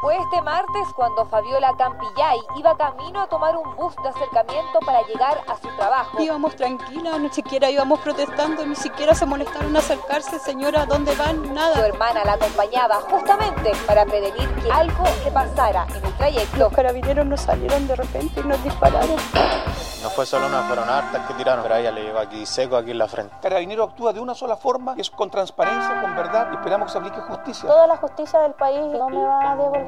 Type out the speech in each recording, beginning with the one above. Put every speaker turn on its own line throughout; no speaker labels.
Fue este martes cuando Fabiola Campillay iba camino a tomar un bus de acercamiento para llegar a su trabajo.
Íbamos tranquilas, ni siquiera íbamos protestando, ni siquiera se molestaron a acercarse, señora, ¿a dónde van? Nada.
Su hermana la acompañaba justamente para prevenir que algo le pasara en el trayecto.
Los carabineros nos salieron de repente y nos dispararon.
No fue solo una, fueron hartas que tiraron, pero a ella le llegó aquí seco, aquí en la frente.
Carabinero actúa de una sola forma, es con transparencia, con verdad, y esperamos que se aplique justicia.
Toda la justicia del país no me va a devolver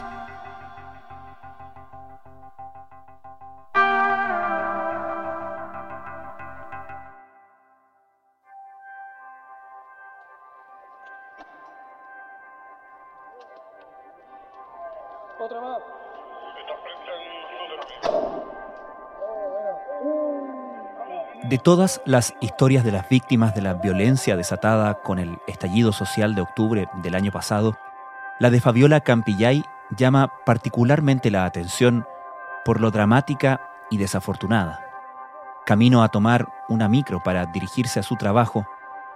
De todas las historias de las víctimas de la violencia desatada con el estallido social de octubre del año pasado, la de Fabiola Campillay llama particularmente la atención por lo dramática y desafortunada. Camino a tomar una micro para dirigirse a su trabajo,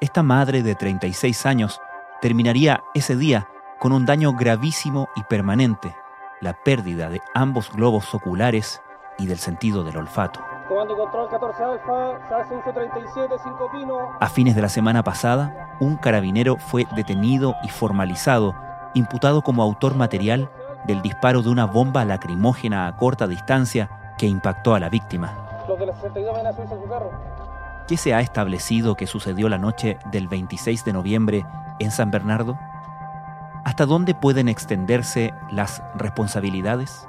esta madre de 36 años terminaría ese día con un daño gravísimo y permanente, la pérdida de ambos globos oculares y del sentido del olfato.
Comando control 14 Alfa, SAS 137, 5 Pino.
A fines de la semana pasada, un carabinero fue detenido y formalizado, imputado como autor material del disparo de una bomba lacrimógena a corta distancia que impactó a la víctima.
Los de la 62 ven a subirse a su carro.
¿Qué se ha establecido que sucedió la noche del 26 de noviembre en San Bernardo? ¿Hasta dónde pueden extenderse las responsabilidades?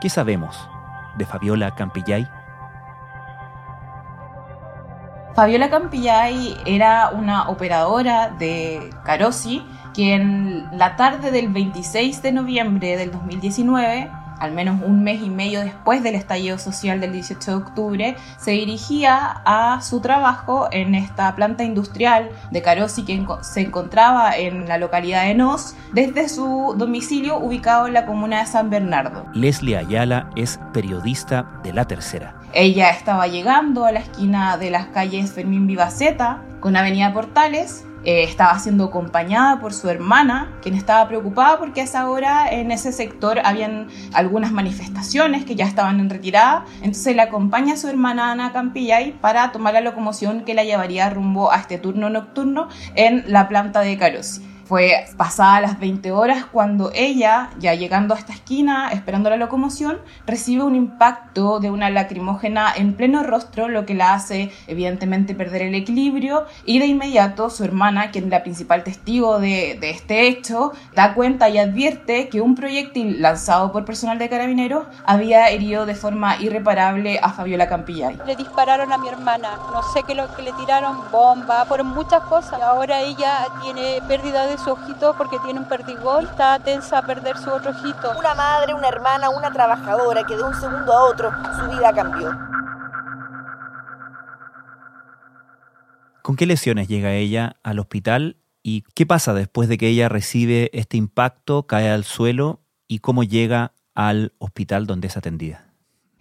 ¿Qué sabemos de Fabiola Campillay?
Fabiola Campillay era una operadora de Carosi que en la tarde del 26 de noviembre del 2019 al menos un mes y medio después del estallido social del 18 de octubre, se dirigía a su trabajo en esta planta industrial de Carosi que se encontraba en la localidad de Nos, desde su domicilio ubicado en la comuna de San Bernardo.
Leslie Ayala es periodista de La Tercera.
Ella estaba llegando a la esquina de las calles Fermín Vivaceta con Avenida Portales eh, estaba siendo acompañada por su hermana, quien estaba preocupada porque a esa hora en ese sector habían algunas manifestaciones que ya estaban en retirada. Entonces le acompaña a su hermana Ana Campillay para tomar la locomoción que la llevaría rumbo a este turno nocturno en la planta de Carosi. Fue pasada las 20 horas cuando ella, ya llegando a esta esquina, esperando la locomoción, recibe un impacto de una lacrimógena en pleno rostro, lo que la hace evidentemente perder el equilibrio y de inmediato su hermana, quien es la principal testigo de, de este hecho, da cuenta y advierte que un proyectil lanzado por personal de carabineros había herido de forma irreparable a Fabiola Campillay.
Le dispararon a mi hermana, no sé qué lo que le tiraron, bomba, fueron muchas cosas. Ahora ella tiene pérdida de su ojito porque tiene un perdigón y está tensa a perder su otro ojito.
Una madre, una hermana, una trabajadora que de un segundo a otro su vida cambió.
¿Con qué lesiones llega ella al hospital y qué pasa después de que ella recibe este impacto, cae al suelo y cómo llega al hospital donde es atendida?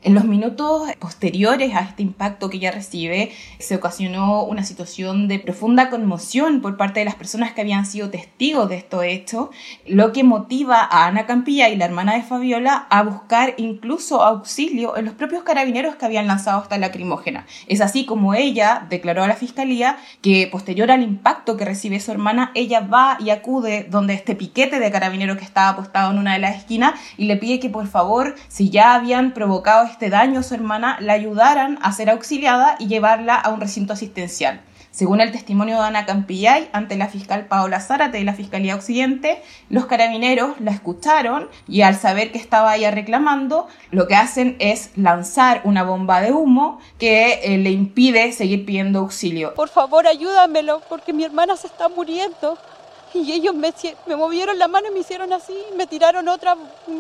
En los minutos posteriores a este impacto que ella recibe, se ocasionó una situación de profunda conmoción por parte de las personas que habían sido testigos de estos hechos, lo que motiva a Ana Campilla y la hermana de Fabiola a buscar incluso auxilio en los propios carabineros que habían lanzado esta lacrimógena. Es así como ella declaró a la fiscalía que posterior al impacto que recibe su hermana, ella va y acude donde este piquete de carabineros que estaba apostado en una de las esquinas y le pide que por favor, si ya habían provocado este daño a su hermana, la ayudaran a ser auxiliada y llevarla a un recinto asistencial. Según el testimonio de Ana Campillay ante la fiscal Paola Zárate de la Fiscalía Occidente, los carabineros la escucharon y al saber que estaba ella reclamando, lo que hacen es lanzar una bomba de humo que eh, le impide seguir pidiendo auxilio.
Por favor, ayúdamelo, porque mi hermana se está muriendo. Y ellos me, me movieron la mano y me hicieron así, me tiraron otra,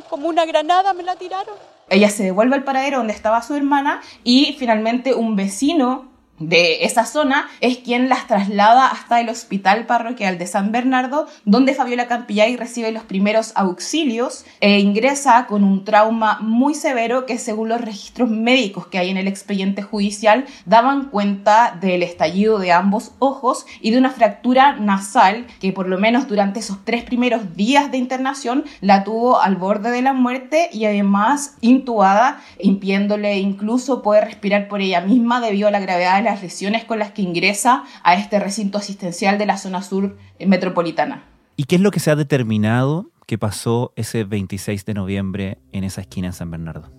como una granada, me la tiraron.
Ella se devuelve al paradero donde estaba su hermana y finalmente un vecino de esa zona es quien las traslada hasta el hospital parroquial de San Bernardo, donde Fabiola Campillay recibe los primeros auxilios e ingresa con un trauma muy severo que según los registros médicos que hay en el expediente judicial daban cuenta del estallido de ambos ojos y de una fractura nasal que por lo menos durante esos tres primeros días de internación la tuvo al borde de la muerte y además intubada, impidiéndole incluso poder respirar por ella misma debido a la gravedad de la las lesiones con las que ingresa a este recinto asistencial de la zona sur metropolitana.
¿Y qué es lo que se ha determinado que pasó ese 26 de noviembre en esa esquina en San Bernardo?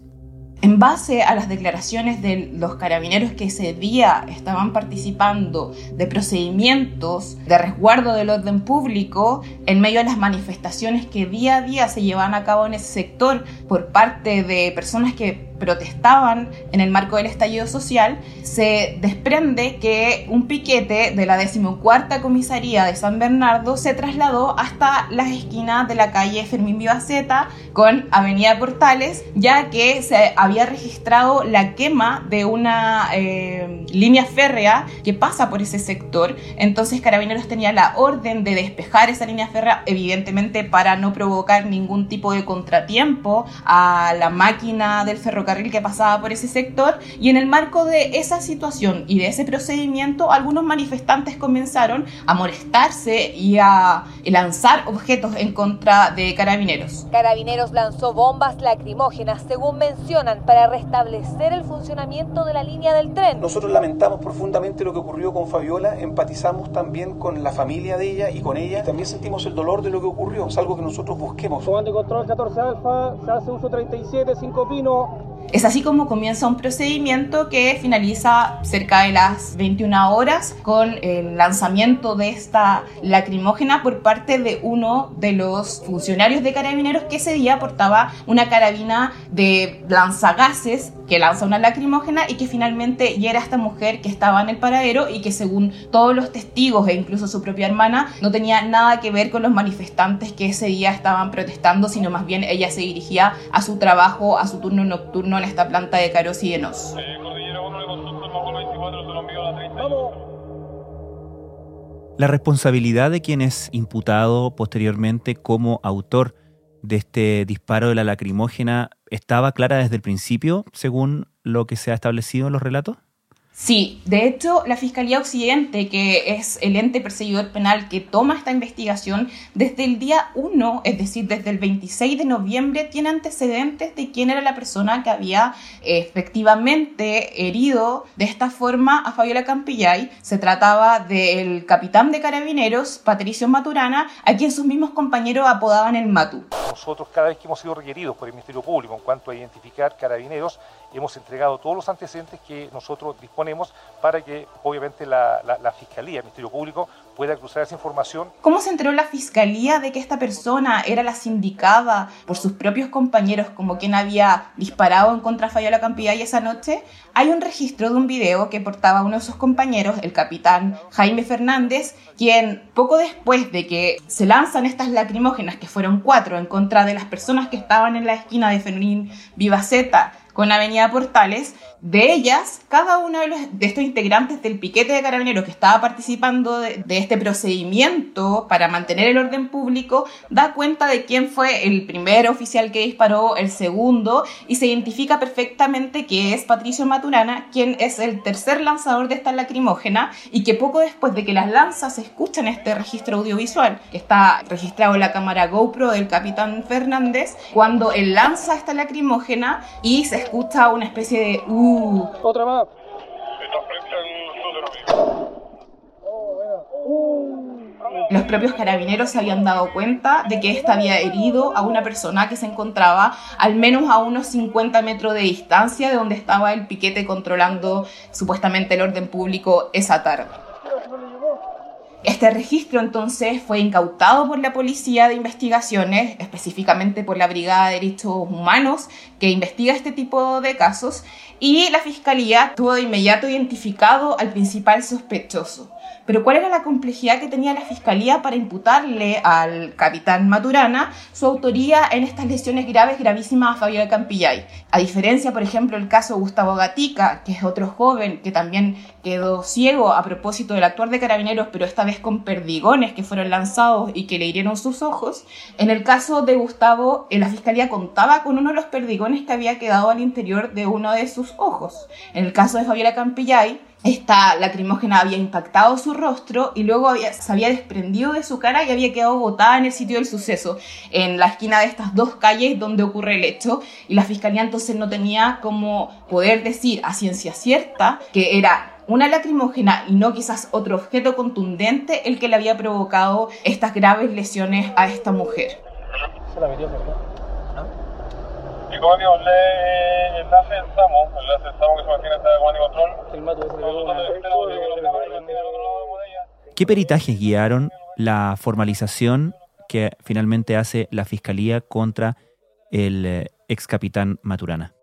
En base a las declaraciones de los carabineros que ese día estaban participando de procedimientos de resguardo del orden público en medio de las manifestaciones que día a día se llevaban a cabo en ese sector por parte de personas que protestaban en el marco del estallido social, se desprende que un piquete de la decimocuarta comisaría de San Bernardo se trasladó hasta las esquinas de la calle Fermín Vivaceta con Avenida Portales, ya que se había registrado la quema de una eh, línea férrea que pasa por ese sector. Entonces Carabineros tenía la orden de despejar esa línea férrea, evidentemente para no provocar ningún tipo de contratiempo a la máquina del ferrocarril que pasaba por ese sector y en el marco de esa situación y de ese procedimiento algunos manifestantes comenzaron a molestarse y a lanzar objetos en contra de carabineros.
Carabineros lanzó bombas lacrimógenas, según mencionan, para restablecer el funcionamiento de la línea del tren.
Nosotros lamentamos profundamente lo que ocurrió con Fabiola, empatizamos también con la familia de ella y con ella y también sentimos el dolor de lo que ocurrió, es algo que nosotros busquemos.
Comando de control 14 Alfa, se hace uso 37, 5 Pino,
es así como comienza un procedimiento que finaliza cerca de las 21 horas con el lanzamiento de esta lacrimógena por parte de uno de los funcionarios de carabineros que ese día portaba una carabina de lanzagases que lanza una lacrimógena y que finalmente hiera a esta mujer que estaba en el paradero y que según todos los testigos e incluso su propia hermana no tenía nada que ver con los manifestantes que ese día estaban protestando, sino más bien ella se dirigía a su trabajo, a su turno nocturno en esta planta de Caros y.
La responsabilidad de quien es imputado posteriormente como autor de este disparo de la lacrimógena estaba clara desde el principio, según lo que se ha establecido en los relatos?
Sí, de hecho, la Fiscalía Occidente, que es el ente perseguidor penal que toma esta investigación, desde el día 1, es decir, desde el 26 de noviembre, tiene antecedentes de quién era la persona que había efectivamente herido de esta forma a Fabiola Campillay. Se trataba del capitán de carabineros, Patricio Maturana, a quien sus mismos compañeros apodaban el Matu.
Nosotros, cada vez que hemos sido requeridos por el Ministerio Público en cuanto a identificar carabineros, hemos entregado todos los antecedentes que nosotros disponemos para que obviamente la, Fiscalía, el Ministerio Público, pueda cruzar esa información.
¿Cómo se enteró la Fiscalía de que esta persona era la sindicada por sus propios compañeros como quien había disparado en contra de Fabiola Campillay esa noche? Hay un registro de un video que portaba uno de sus compañeros, el capitán Jaime Fernández, quien poco después de que se lanzan estas lacrimógenas, que fueron cuatro, en contra de las personas que estaban en la esquina de Fermín Vivaceta, con Avenida Portales, de ellas, cada uno de, estos integrantes del piquete de carabineros que estaba participando de, este procedimiento para mantener el orden público, da cuenta de quién fue el primer oficial que disparó, el segundo, y se identifica perfectamente que es Patricio Maturana, quien es el tercer lanzador de esta lacrimógena, y que poco después de que las lanzas se escuchan este registro audiovisual, que está registrado en la cámara GoPro del capitán Fernández, cuando él lanza esta lacrimógena y se escucha una especie de...
otra más.
Los propios carabineros se habían dado cuenta de que ésta había herido a una persona que se encontraba al menos a unos 50 metros de distancia de donde estaba el piquete controlando supuestamente el orden público esa tarde. Este registro entonces fue incautado por la Policía de Investigaciones, específicamente por la Brigada de Derechos Humanos, que investiga este tipo de casos, y la Fiscalía tuvo de inmediato identificado al principal sospechoso. Pero ¿cuál era la complejidad que tenía la Fiscalía para imputarle al capitán Maturana su autoría en estas lesiones graves, gravísimas a Fabiola Campillay? A diferencia, por ejemplo, el caso de Gustavo Gatica, que es otro joven que también quedó ciego a propósito del actuar de carabineros, pero esta vez con perdigones que fueron lanzados y que le hirieron sus ojos. En el caso de Gustavo, eh, la Fiscalía contaba con uno de los perdigones que había quedado al interior de uno de sus ojos. En el caso de Fabiola Campillay, esta lacrimógena había impactado su rostro y luego se había desprendido de su cara y había quedado botada en el sitio del suceso, en la esquina de estas dos calles donde ocurre el hecho. Y la fiscalía entonces no tenía como poder decir a ciencia cierta que era una lacrimógena y no quizás otro objeto contundente el que le había provocado estas graves lesiones a esta mujer. Se la metió,
estamos que.
¿Qué peritajes guiaron la formalización que finalmente hace la Fiscalía contra el eh, ex capitán Maturana?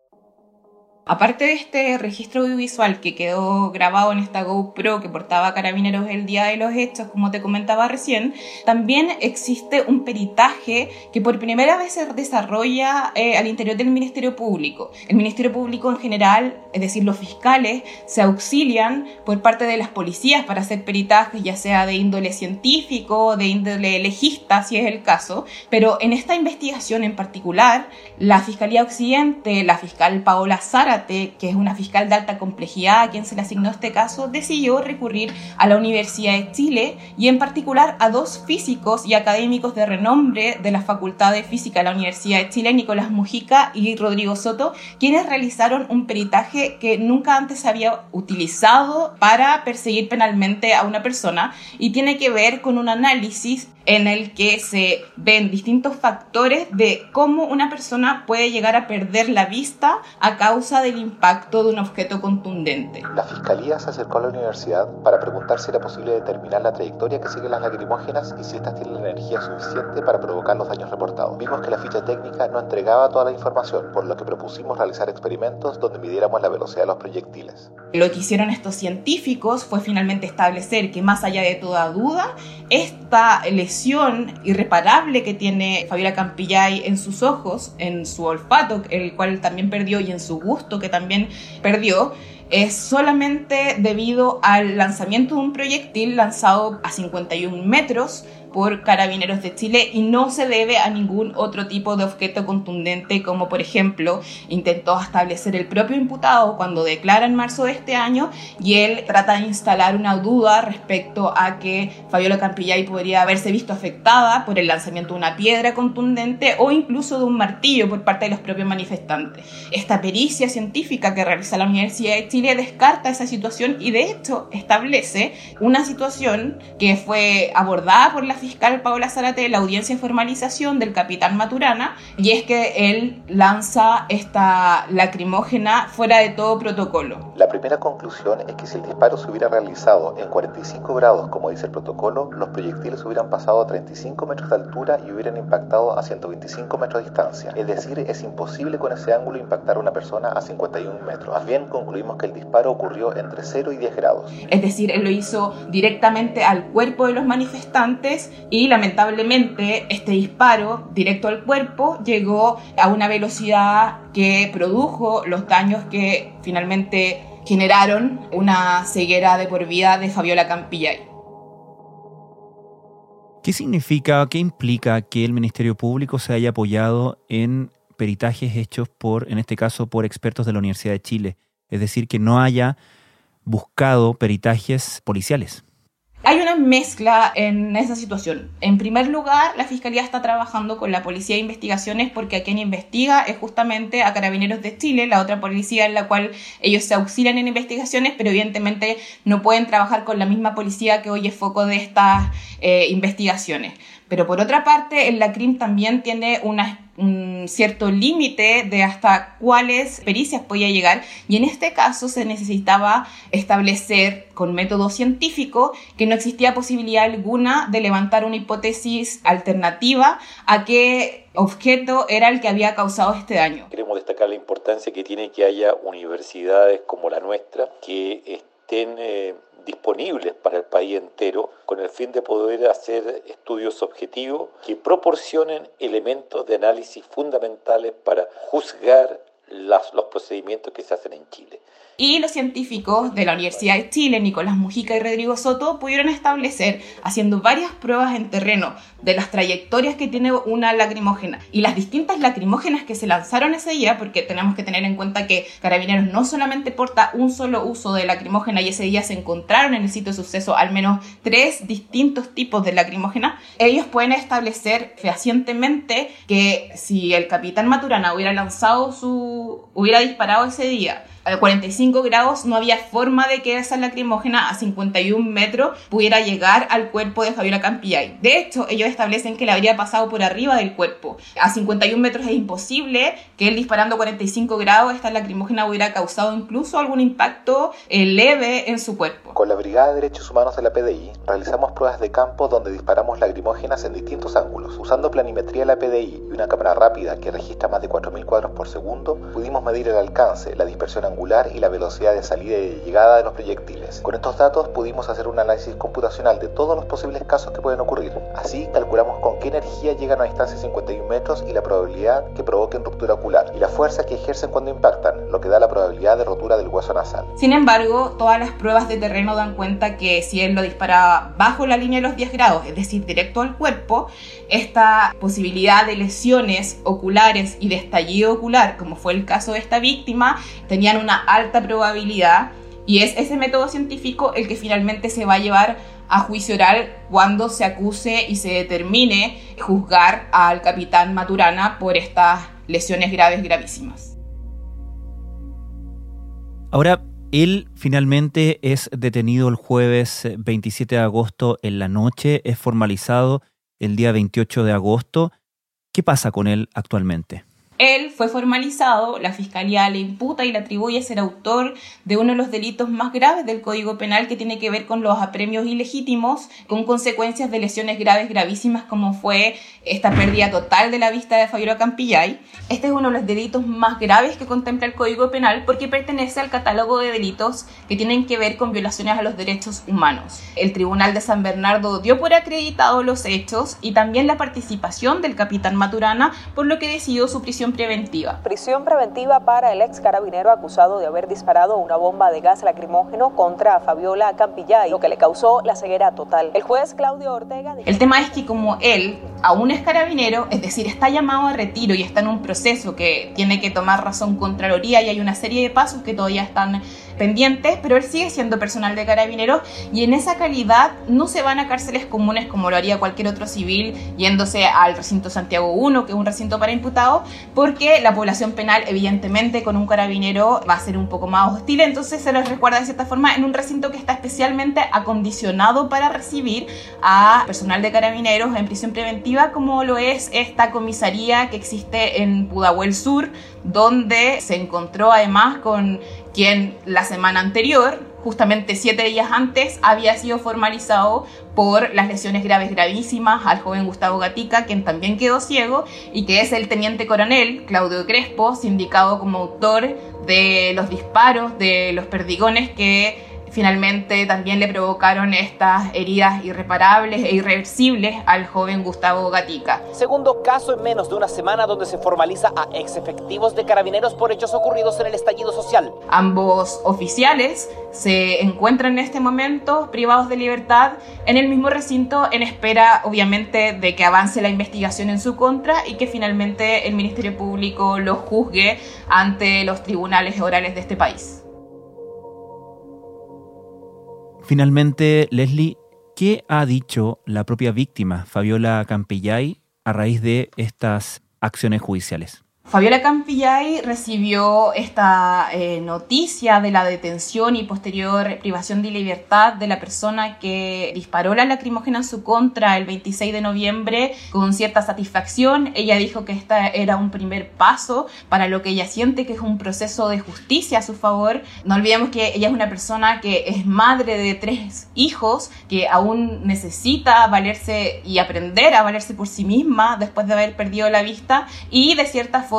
Aparte de este registro audiovisual que quedó grabado en esta GoPro que portaba Carabineros el día de los hechos, como te comentaba recién, también existe un peritaje que por primera vez se desarrolla eh, al interior del Ministerio Público. El Ministerio Público en general, es decir, los fiscales, se auxilian por parte de las policías para hacer peritajes, ya sea de índole científico, de índole legista, si es el caso, pero en esta investigación en particular, la Fiscalía Occidente, la fiscal Paola Que es una fiscal de alta complejidad a quien se le asignó este caso, decidió recurrir a la Universidad de Chile y en particular a dos físicos y académicos de renombre de la Facultad de Física de la Universidad de Chile, Nicolás Mujica y Rodrigo Soto, quienes realizaron un peritaje que nunca antes se había utilizado para perseguir penalmente a una persona y tiene que ver con un análisis en el que se ven distintos factores de cómo una persona puede llegar a perder la vista a causa del impacto de un objeto contundente.
La Fiscalía se acercó a la universidad para preguntar si era posible determinar la trayectoria que siguen las lacrimógenas y si éstas tienen la energía suficiente para provocar los daños reportados. Vimos que la ficha técnica no entregaba toda la información, por lo que propusimos realizar experimentos donde midiéramos la velocidad de los proyectiles.
Lo que hicieron estos científicos fue finalmente establecer que más allá de toda duda, esta lesión irreparable que tiene Fabiola Campillay en sus ojos, en su olfato, el cual también perdió, y en su gusto, que también perdió, es solamente debido al lanzamiento de un proyectil lanzado a 51 metros por Carabineros de Chile y no se debe a ningún otro tipo de objeto contundente como por ejemplo intentó establecer el propio imputado cuando declara en marzo de este año y él trata de instalar una duda respecto a que Fabiola Campillay podría haberse visto afectada por el lanzamiento de una piedra contundente o incluso de un martillo por parte de los propios manifestantes. Esta pericia científica que realiza la Universidad de Chile descarta esa situación y de hecho establece una situación que fue abordada por la fiscal Paola Zárate la audiencia de formalización del capitán Maturana y es que él lanza esta lacrimógena fuera de todo protocolo.
La primera conclusión es que si el disparo se hubiera realizado en 45 grados, como dice el protocolo, los proyectiles hubieran pasado a 35 metros de altura y hubieran impactado a 125 metros de distancia. Es decir, es imposible con ese ángulo impactar a una persona a 51 metros. Más bien concluimos que el disparo ocurrió entre 0 y 10 grados.
Es decir, él lo hizo directamente al cuerpo de los manifestantes y lamentablemente este disparo directo al cuerpo llegó a una velocidad que produjo los daños que finalmente generaron una ceguera de por vida de Fabiola Campillay.
¿Qué significa, qué implica que el Ministerio Público se haya apoyado en peritajes hechos por, en este caso, por expertos de la Universidad de Chile? Es decir, que no haya buscado peritajes policiales.
Hay una mezcla en esa situación. En primer lugar, la Fiscalía está trabajando con la Policía de Investigaciones porque a quien investiga es justamente a Carabineros de Chile, la otra policía en la cual ellos se auxilian en investigaciones, pero evidentemente no pueden trabajar con la misma policía que hoy es foco de estas eh, investigaciones. Pero por otra parte, el LACRIM también tiene un cierto límite de hasta cuáles pericias podía llegar y en este caso se necesitaba establecer con método científico que no existía posibilidad alguna de levantar una hipótesis alternativa a qué objeto era el que había causado este daño.
Queremos destacar la importancia que tiene que haya universidades como la nuestra que estén eh, disponibles para el país entero con el fin de poder hacer estudios objetivos que proporcionen elementos de análisis fundamentales para juzgar las, los procedimientos que se hacen en Chile.
Y los científicos de la Universidad de Chile, Nicolás Mujica y Rodrigo Soto, pudieron establecer, haciendo varias pruebas en terreno, de las trayectorias que tiene una lacrimógena y las distintas lacrimógenas que se lanzaron ese día, porque tenemos que tener en cuenta que Carabineros no solamente porta un solo uso de lacrimógena y ese día se encontraron en el sitio de suceso al menos tres distintos tipos de lacrimógena, ellos pueden establecer fehacientemente que si el capitán Maturana hubiera lanzado su, hubiera disparado ese día a 45 grados, no había forma de que esa lacrimógena a 51 metros pudiera llegar al cuerpo de Fabiola Campillay. De hecho, ellos establecen que le habría pasado por arriba del cuerpo. A 51 metros es imposible que él disparando a 45 grados esta lacrimógena hubiera causado incluso algún impacto eh, leve en su cuerpo.
Con la Brigada de Derechos Humanos de la PDI realizamos pruebas de campo donde disparamos lacrimógenas en distintos ángulos. Usando planimetría de la PDI una cámara rápida que registra más de 4.000 cuadros por segundo, pudimos medir el alcance, la dispersión angular y la velocidad de salida y de llegada de los proyectiles. Con estos datos pudimos hacer un análisis computacional de todos los posibles casos que pueden ocurrir. Así calculamos con qué energía llegan a distancia de 51 metros y la probabilidad que provoquen ruptura ocular y la fuerza que ejercen cuando impactan, lo que da la probabilidad de rotura del hueso nasal.
Sin embargo, todas las pruebas de terreno dan cuenta que si él lo disparaba bajo la línea de los 10 grados, es decir, directo al cuerpo, esta posibilidad de lesiones oculares y de estallido ocular, como fue el caso de esta víctima, tenían una alta probabilidad y es ese método científico el que finalmente se va a llevar a juicio oral cuando se acuse y se determine juzgar al capitán Maturana por estas lesiones graves gravísimas.
Ahora, él finalmente es detenido el jueves 27 de agosto en la noche, es formalizado el día 28 de agosto. ¿Qué pasa con él actualmente?
Él fue formalizado, la fiscalía le imputa y le atribuye ser autor de uno de los delitos más graves del Código Penal que tiene que ver con los apremios ilegítimos, con consecuencias de lesiones graves gravísimas como fue esta pérdida total de la vista de Fabiola Campillay. Este es uno de los delitos más graves que contempla el Código Penal porque pertenece al catálogo de delitos que tienen que ver con violaciones a los derechos humanos. El Tribunal de San Bernardo dio por acreditado los hechos y también la participación del capitán Maturana, por lo que decidió su prisión preventiva.
Prisión preventiva para el ex carabinero acusado de haber disparado una bomba de gas lacrimógeno contra Fabiola Campillay, lo que le causó la ceguera total. El juez Claudio Ortega...
El tema es que como él aún es carabinero, es decir, está llamado a retiro y está en un proceso que tiene que tomar razón Contraloría y hay una serie de pasos que todavía están pendientes, pero él sigue siendo personal de carabineros y en esa calidad no se van a cárceles comunes como lo haría cualquier otro civil yéndose al recinto Santiago 1, que es un recinto para imputados, porque la población penal evidentemente con un carabinero va a ser un poco más hostil, entonces se les recuerda de cierta forma en un recinto que está especialmente acondicionado para recibir a personal de carabineros en prisión preventiva como lo es esta comisaría que existe en Pudahuel Sur, donde se encontró además con quien la semana anterior, justamente siete días antes, había sido formalizado por las lesiones graves gravísimas al joven Gustavo Gatica, quien también quedó ciego, y que es el teniente coronel Claudio Crespo, sindicado como autor de los disparos, de los perdigones que Finalmente también le provocaron estas heridas irreparables e irreversibles al joven Gustavo Gatica.
Segundo caso en menos de una semana donde se formaliza a ex efectivos de carabineros por hechos ocurridos en el estallido social.
Ambos oficiales se encuentran en este momento privados de libertad en el mismo recinto en espera obviamente de que avance la investigación en su contra y que finalmente el Ministerio Público los juzgue ante los tribunales orales de este país.
Finalmente, Leslie, ¿qué ha dicho la propia víctima, Fabiola Campillay, a raíz de estas acciones judiciales?
Fabiola Campillay recibió esta eh, noticia de la detención y posterior privación de libertad de la persona que disparó la lacrimógena en su contra el 26 de noviembre con cierta satisfacción. Ella dijo que esta era un primer paso para lo que ella siente que es un proceso de justicia a su favor. No olvidemos que ella es una persona que es madre de tres hijos, que aún necesita valerse y aprender a valerse por sí misma después de haber perdido la vista y de cierta forma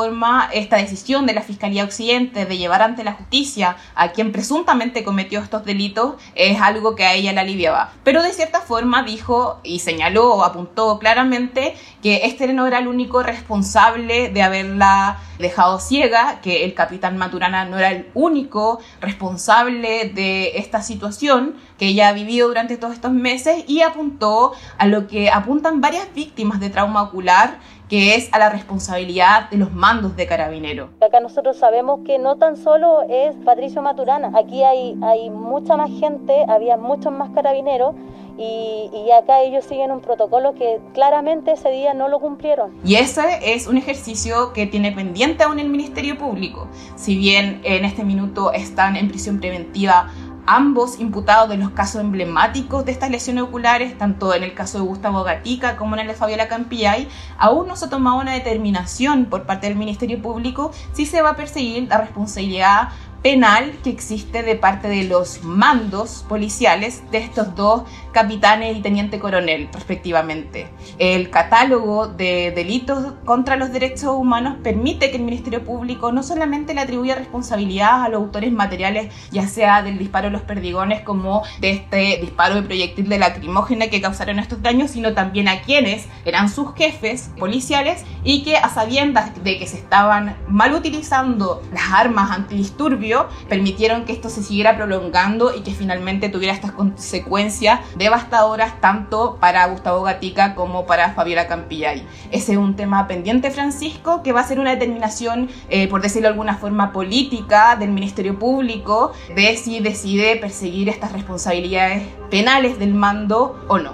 esta decisión de la Fiscalía Occidente de llevar ante la justicia a quien presuntamente cometió estos delitos es algo que a ella la aliviaba. Pero de cierta forma dijo y señaló o apuntó claramente que este no era el único responsable de haberla dejado ciega, que el capitán Maturana no era el único responsable de esta situación que ella ha vivido durante todos estos meses y apuntó a lo que apuntan varias víctimas de trauma ocular que es a la responsabilidad de los mandos de carabinero.
Acá nosotros sabemos que no tan solo es Patricio Maturana, aquí hay, hay mucha más gente, había muchos más carabineros y, y, acá ellos siguen un protocolo que claramente ese día no lo cumplieron.
Y ese es un ejercicio que tiene pendiente aún el Ministerio Público. Si bien en este minuto están en prisión preventiva ambos imputados de los casos emblemáticos de estas lesiones oculares, tanto en el caso de Gustavo Gatica como en el de Fabiola Campillay, aún no se ha tomado una determinación por parte del Ministerio Público si se va a perseguir la responsabilidad penal que existe de parte de los mandos policiales de estos dos capitanes y teniente coronel, respectivamente. El catálogo de delitos contra los derechos humanos permite que el Ministerio Público no solamente le atribuya responsabilidad a los autores materiales, ya sea del disparo de los perdigones como de este disparo de proyectil de lacrimógena que causaron estos daños, sino también a quienes eran sus jefes policiales y que a sabiendas de que se estaban mal utilizando las armas antidisturbio, permitieron que esto se siguiera prolongando y que finalmente tuviera estas consecuencias devastadoras tanto para Gustavo Gatica como para Fabiola Campillay. Ese es un tema pendiente, Francisco, que va a ser una determinación, eh, por decirlo de alguna forma, política del Ministerio Público de si decide perseguir estas responsabilidades penales del mando o no.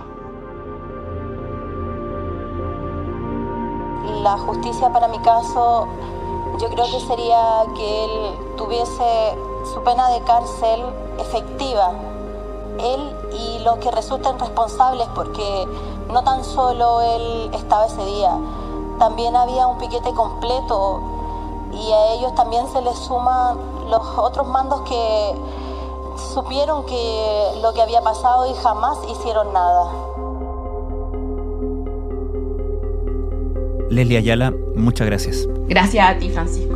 La justicia para mi caso yo creo que sería que él tuviese su pena de cárcel efectiva, él y los que resulten responsables, porque no tan solo él estaba ese día, también había un piquete completo y a ellos también se les suman los otros mandos que supieron que lo que había pasado y jamás hicieron nada.
Leslie Ayala, muchas gracias.
Gracias a ti, Francisco.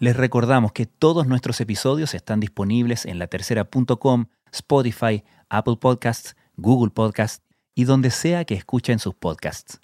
Les recordamos que todos nuestros episodios están disponibles en latercera.com Spotify, Apple Podcasts, Google Podcasts y donde sea que escuchen sus podcasts.